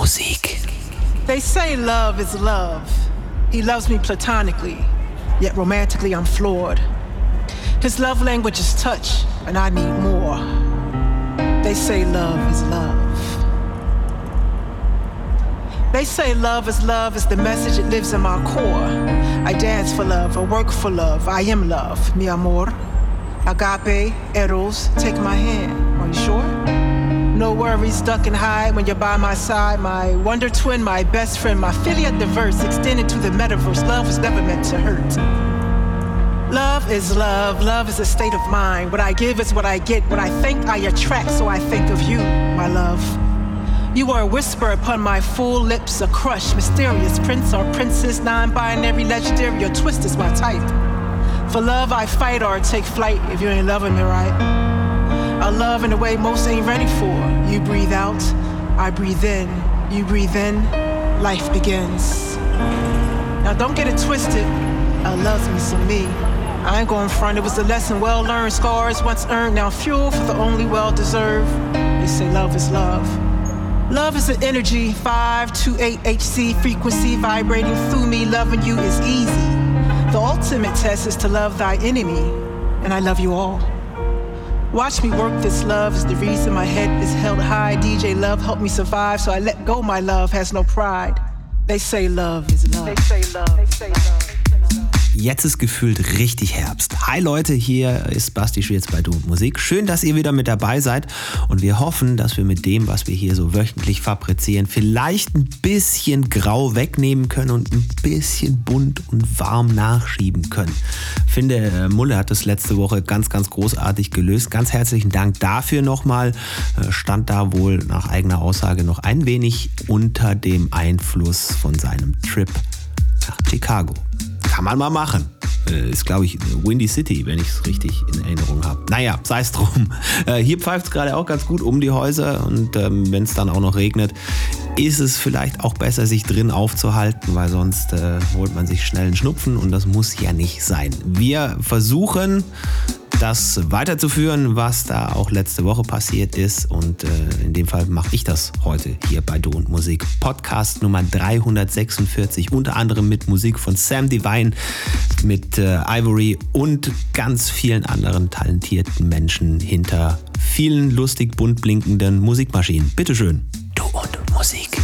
Musik. They say love is love. He loves me platonically, yet romantically I'm floored. His love language is touch, and I need more. They say love is love. They say love is love is the message that lives in my core. I dance for love, I work for love, I am love, mi amor. Agape, Eros, take my hand. Are you sure? No worries, duck and hide when you're by my side. My wonder twin, my best friend, my filia diverse, extended to the metaverse. Love was never meant to hurt. Love is love, love is a state of mind. What I give is what I get, what I think I attract, so I think of you, my love. You are a whisper upon my full lips, a crush, mysterious prince or princess, non binary, legendary, your twist is my type. For love, I fight or take flight if you ain't loving me right. I love in a way most ain't ready for. You breathe out, I breathe in. You breathe in, life begins. Now don't get it twisted. I loves me some me. I ain't going front. It was a lesson well learned, scars once earned, now fuel for the only well deserved. They say love is love. Love is an energy, 528 HC frequency vibrating through me. Loving you is easy. The ultimate test is to love thy enemy, and I love you all. Watch me work this love is the reason my head is held high. DJ Love helped me survive, so I let go. My love has no pride. They say love is love. They say love. They say love. Jetzt ist gefühlt richtig Herbst. Hi Leute, hier ist Basti Schwierz bei Du Musik. Schön, dass ihr wieder mit dabei seid und wir hoffen, dass wir mit dem, was wir hier so wöchentlich fabrizieren, vielleicht ein bisschen grau wegnehmen können und ein bisschen bunt und warm nachschieben können. Finde, äh, Mulle hat das letzte Woche ganz, ganz großartig gelöst. Ganz herzlichen Dank dafür nochmal. Äh, stand da wohl nach eigener Aussage noch ein wenig unter dem Einfluss von seinem Trip nach Chicago. Kann man mal machen. Äh, ist, glaube ich, Windy City, wenn ich es richtig in Erinnerung habe. Naja, sei es drum. Äh, hier pfeift es gerade auch ganz gut um die Häuser und ähm, wenn es dann auch noch regnet, ist es vielleicht auch besser, sich drin aufzuhalten, weil sonst äh, holt man sich schnell einen Schnupfen und das muss ja nicht sein. Wir versuchen das weiterzuführen, was da auch letzte Woche passiert ist. Und äh, in dem Fall mache ich das heute hier bei Du und Musik. Podcast Nummer 346, unter anderem mit Musik von Sam Divine, mit äh, Ivory und ganz vielen anderen talentierten Menschen hinter vielen lustig bunt blinkenden Musikmaschinen. Bitteschön. Du und Musik.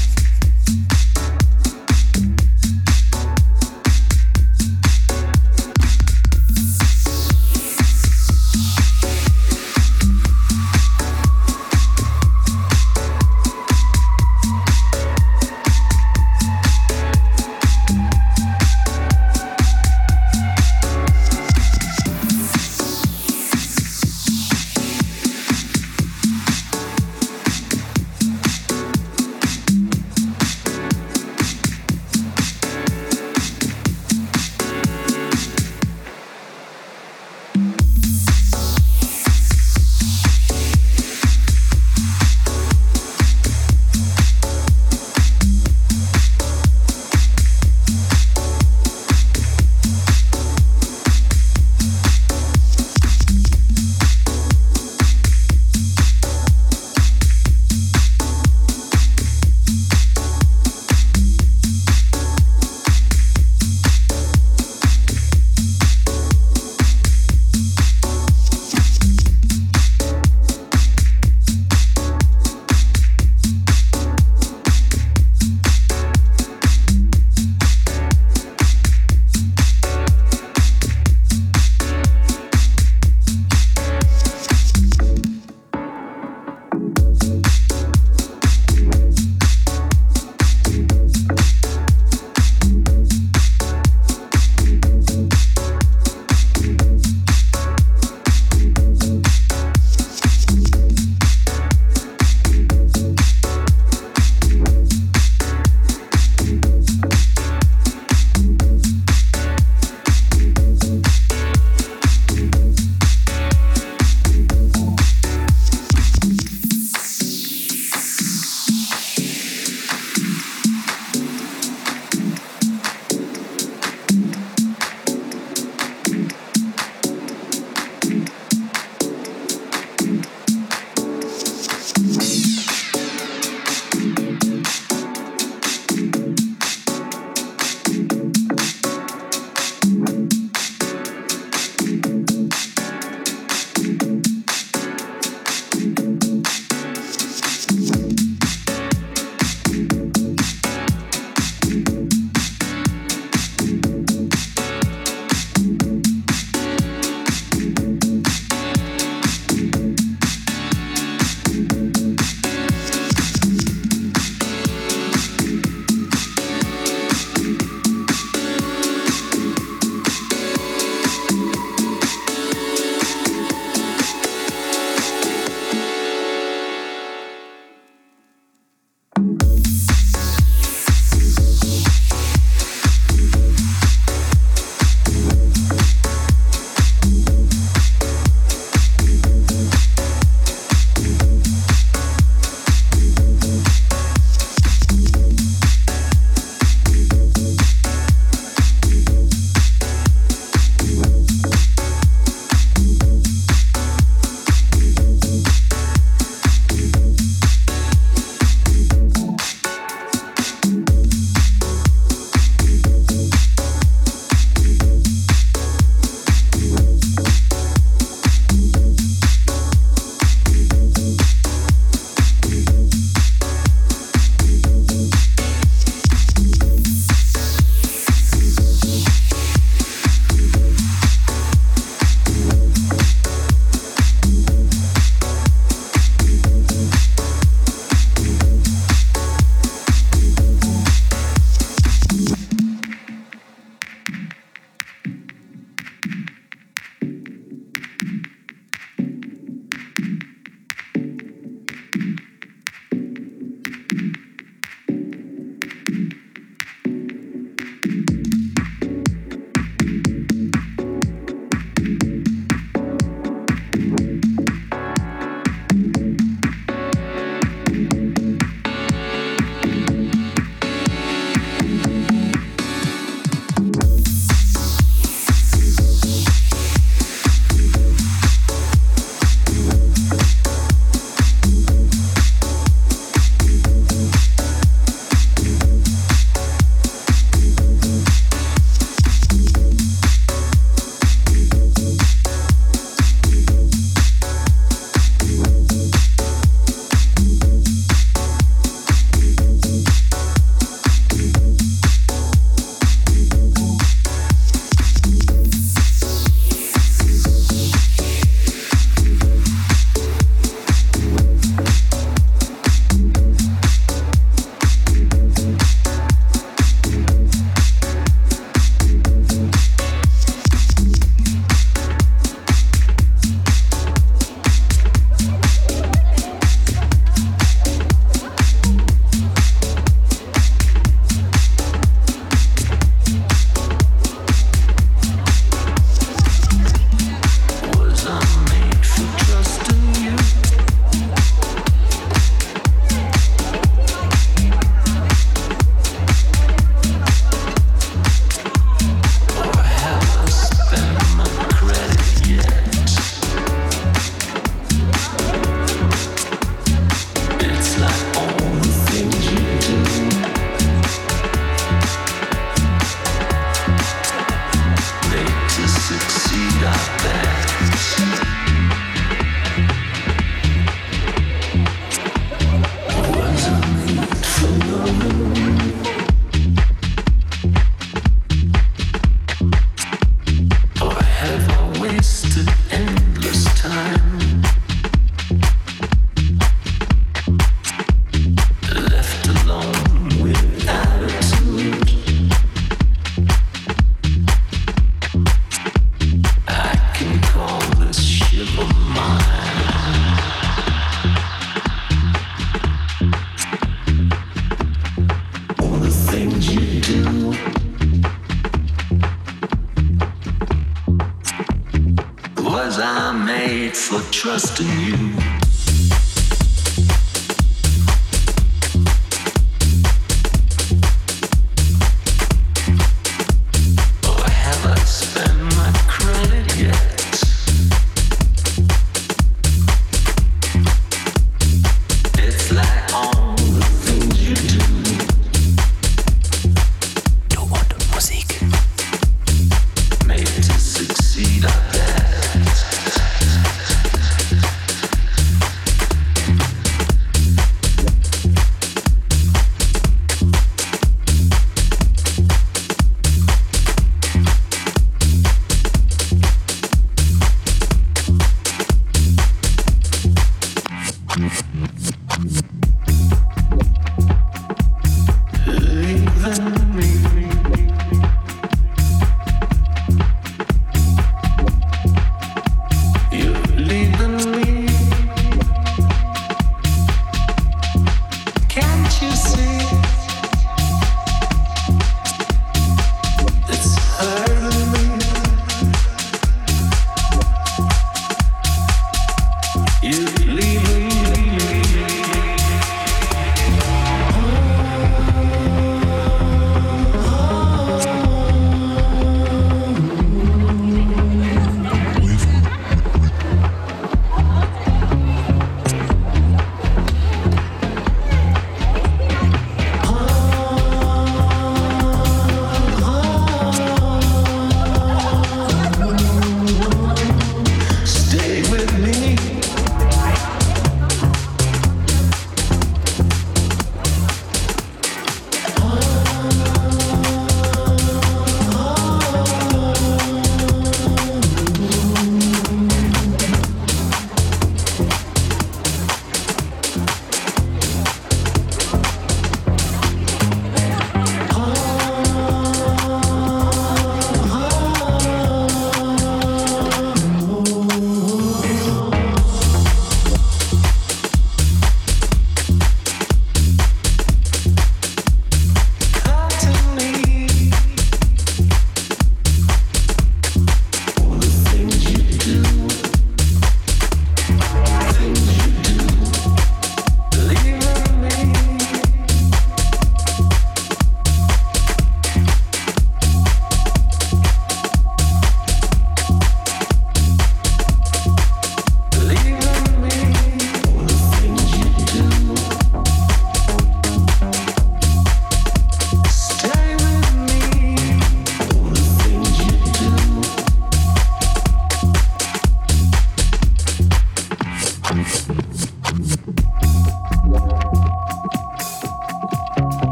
for trusting you.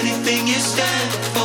anything you stand for.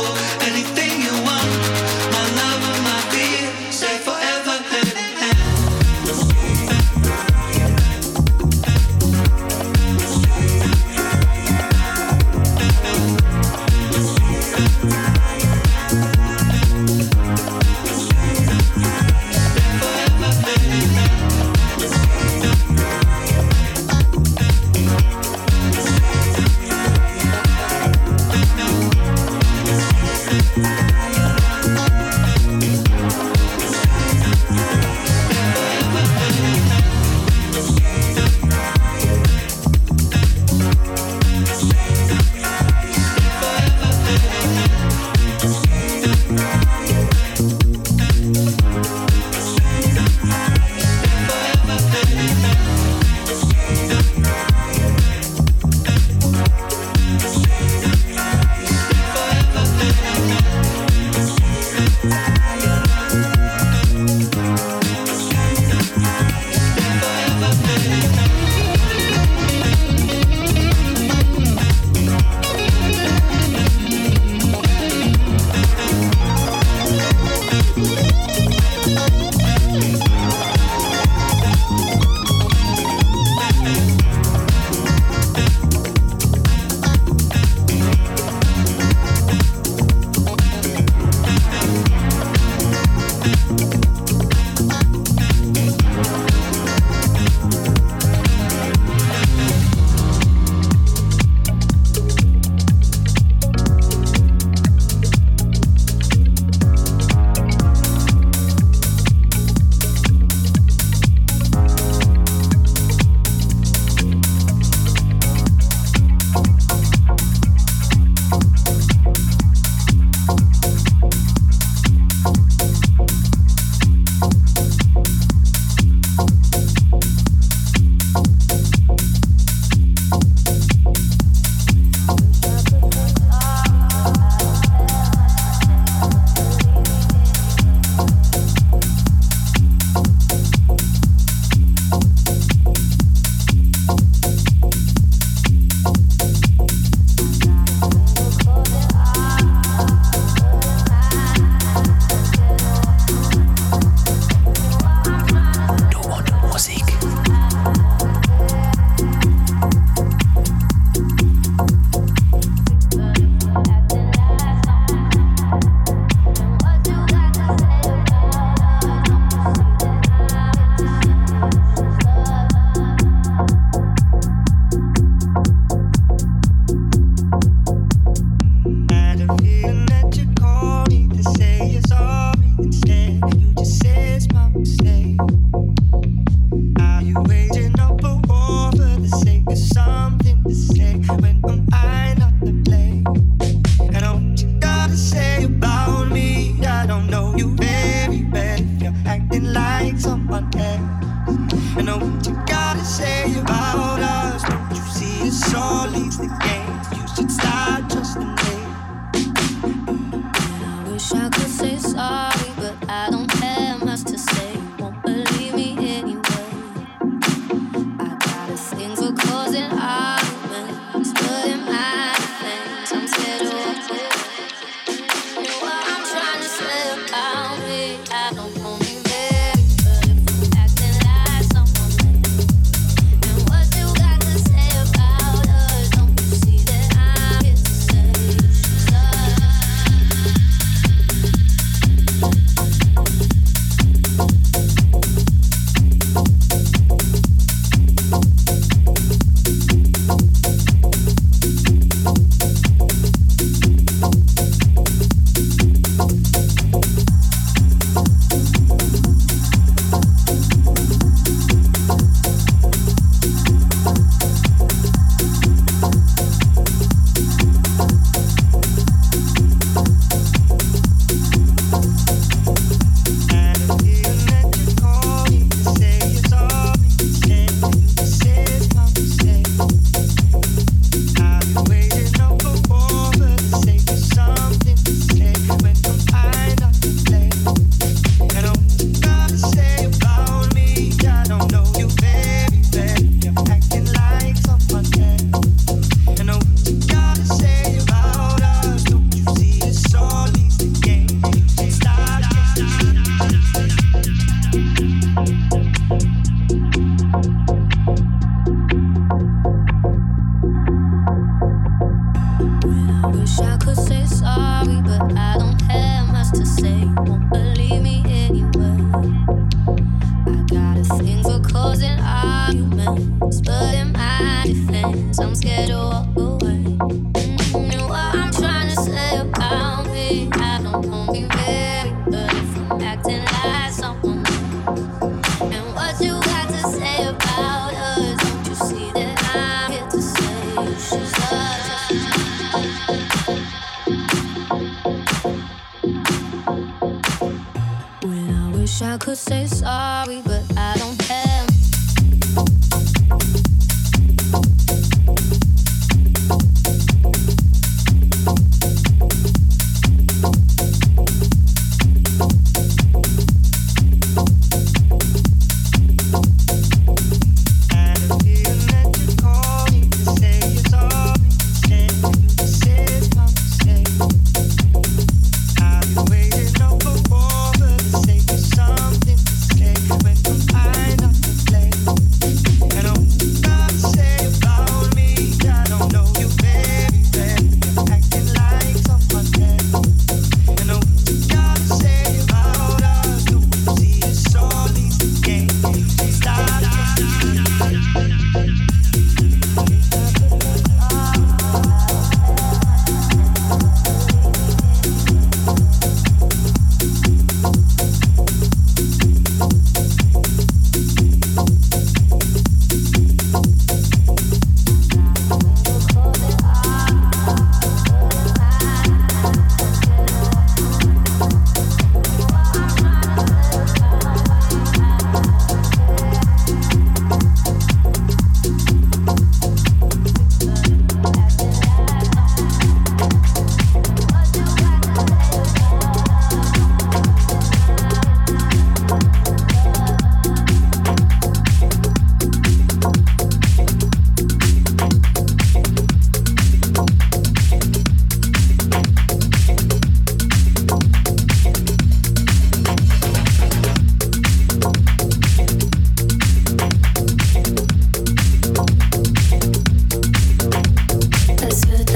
wish I could say sorry, but I don't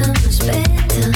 time to spend time.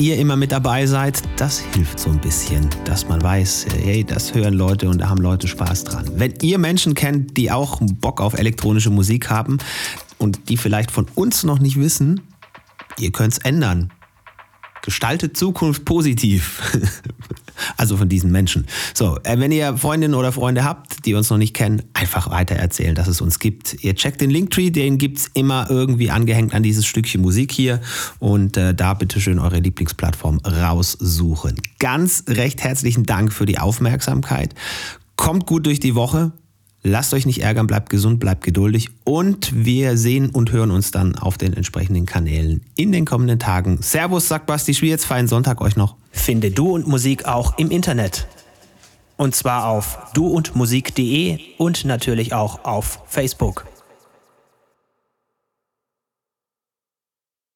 Ihr immer mit dabei seid. Das hilft so ein bisschen, dass man weiß, hey, das hören Leute und da haben Leute Spaß dran. Wenn ihr Menschen kennt, die auch Bock auf elektronische Musik haben und die vielleicht von uns noch nicht wissen, ihr könnt es ändern. Gestaltet Zukunft positiv. also von diesen Menschen. So, äh, wenn ihr Freundinnen oder Freunde habt, die uns noch nicht kennen, einfach weiter erzählen, dass es uns gibt. Ihr checkt den Linktree, den gibt es immer irgendwie angehängt an dieses Stückchen Musik hier. Und äh, da bitte schön eure Lieblingsplattform raussuchen. Ganz recht herzlichen Dank für die Aufmerksamkeit. Kommt gut durch die Woche. Lasst euch nicht ärgern, bleibt gesund, bleibt geduldig und wir sehen und hören uns dann auf den entsprechenden Kanälen in den kommenden Tagen. Servus, sagt Basti Schwierz, feinen Sonntag euch noch. Finde Du und Musik auch im Internet. Und zwar auf duundmusik.de und natürlich auch auf Facebook.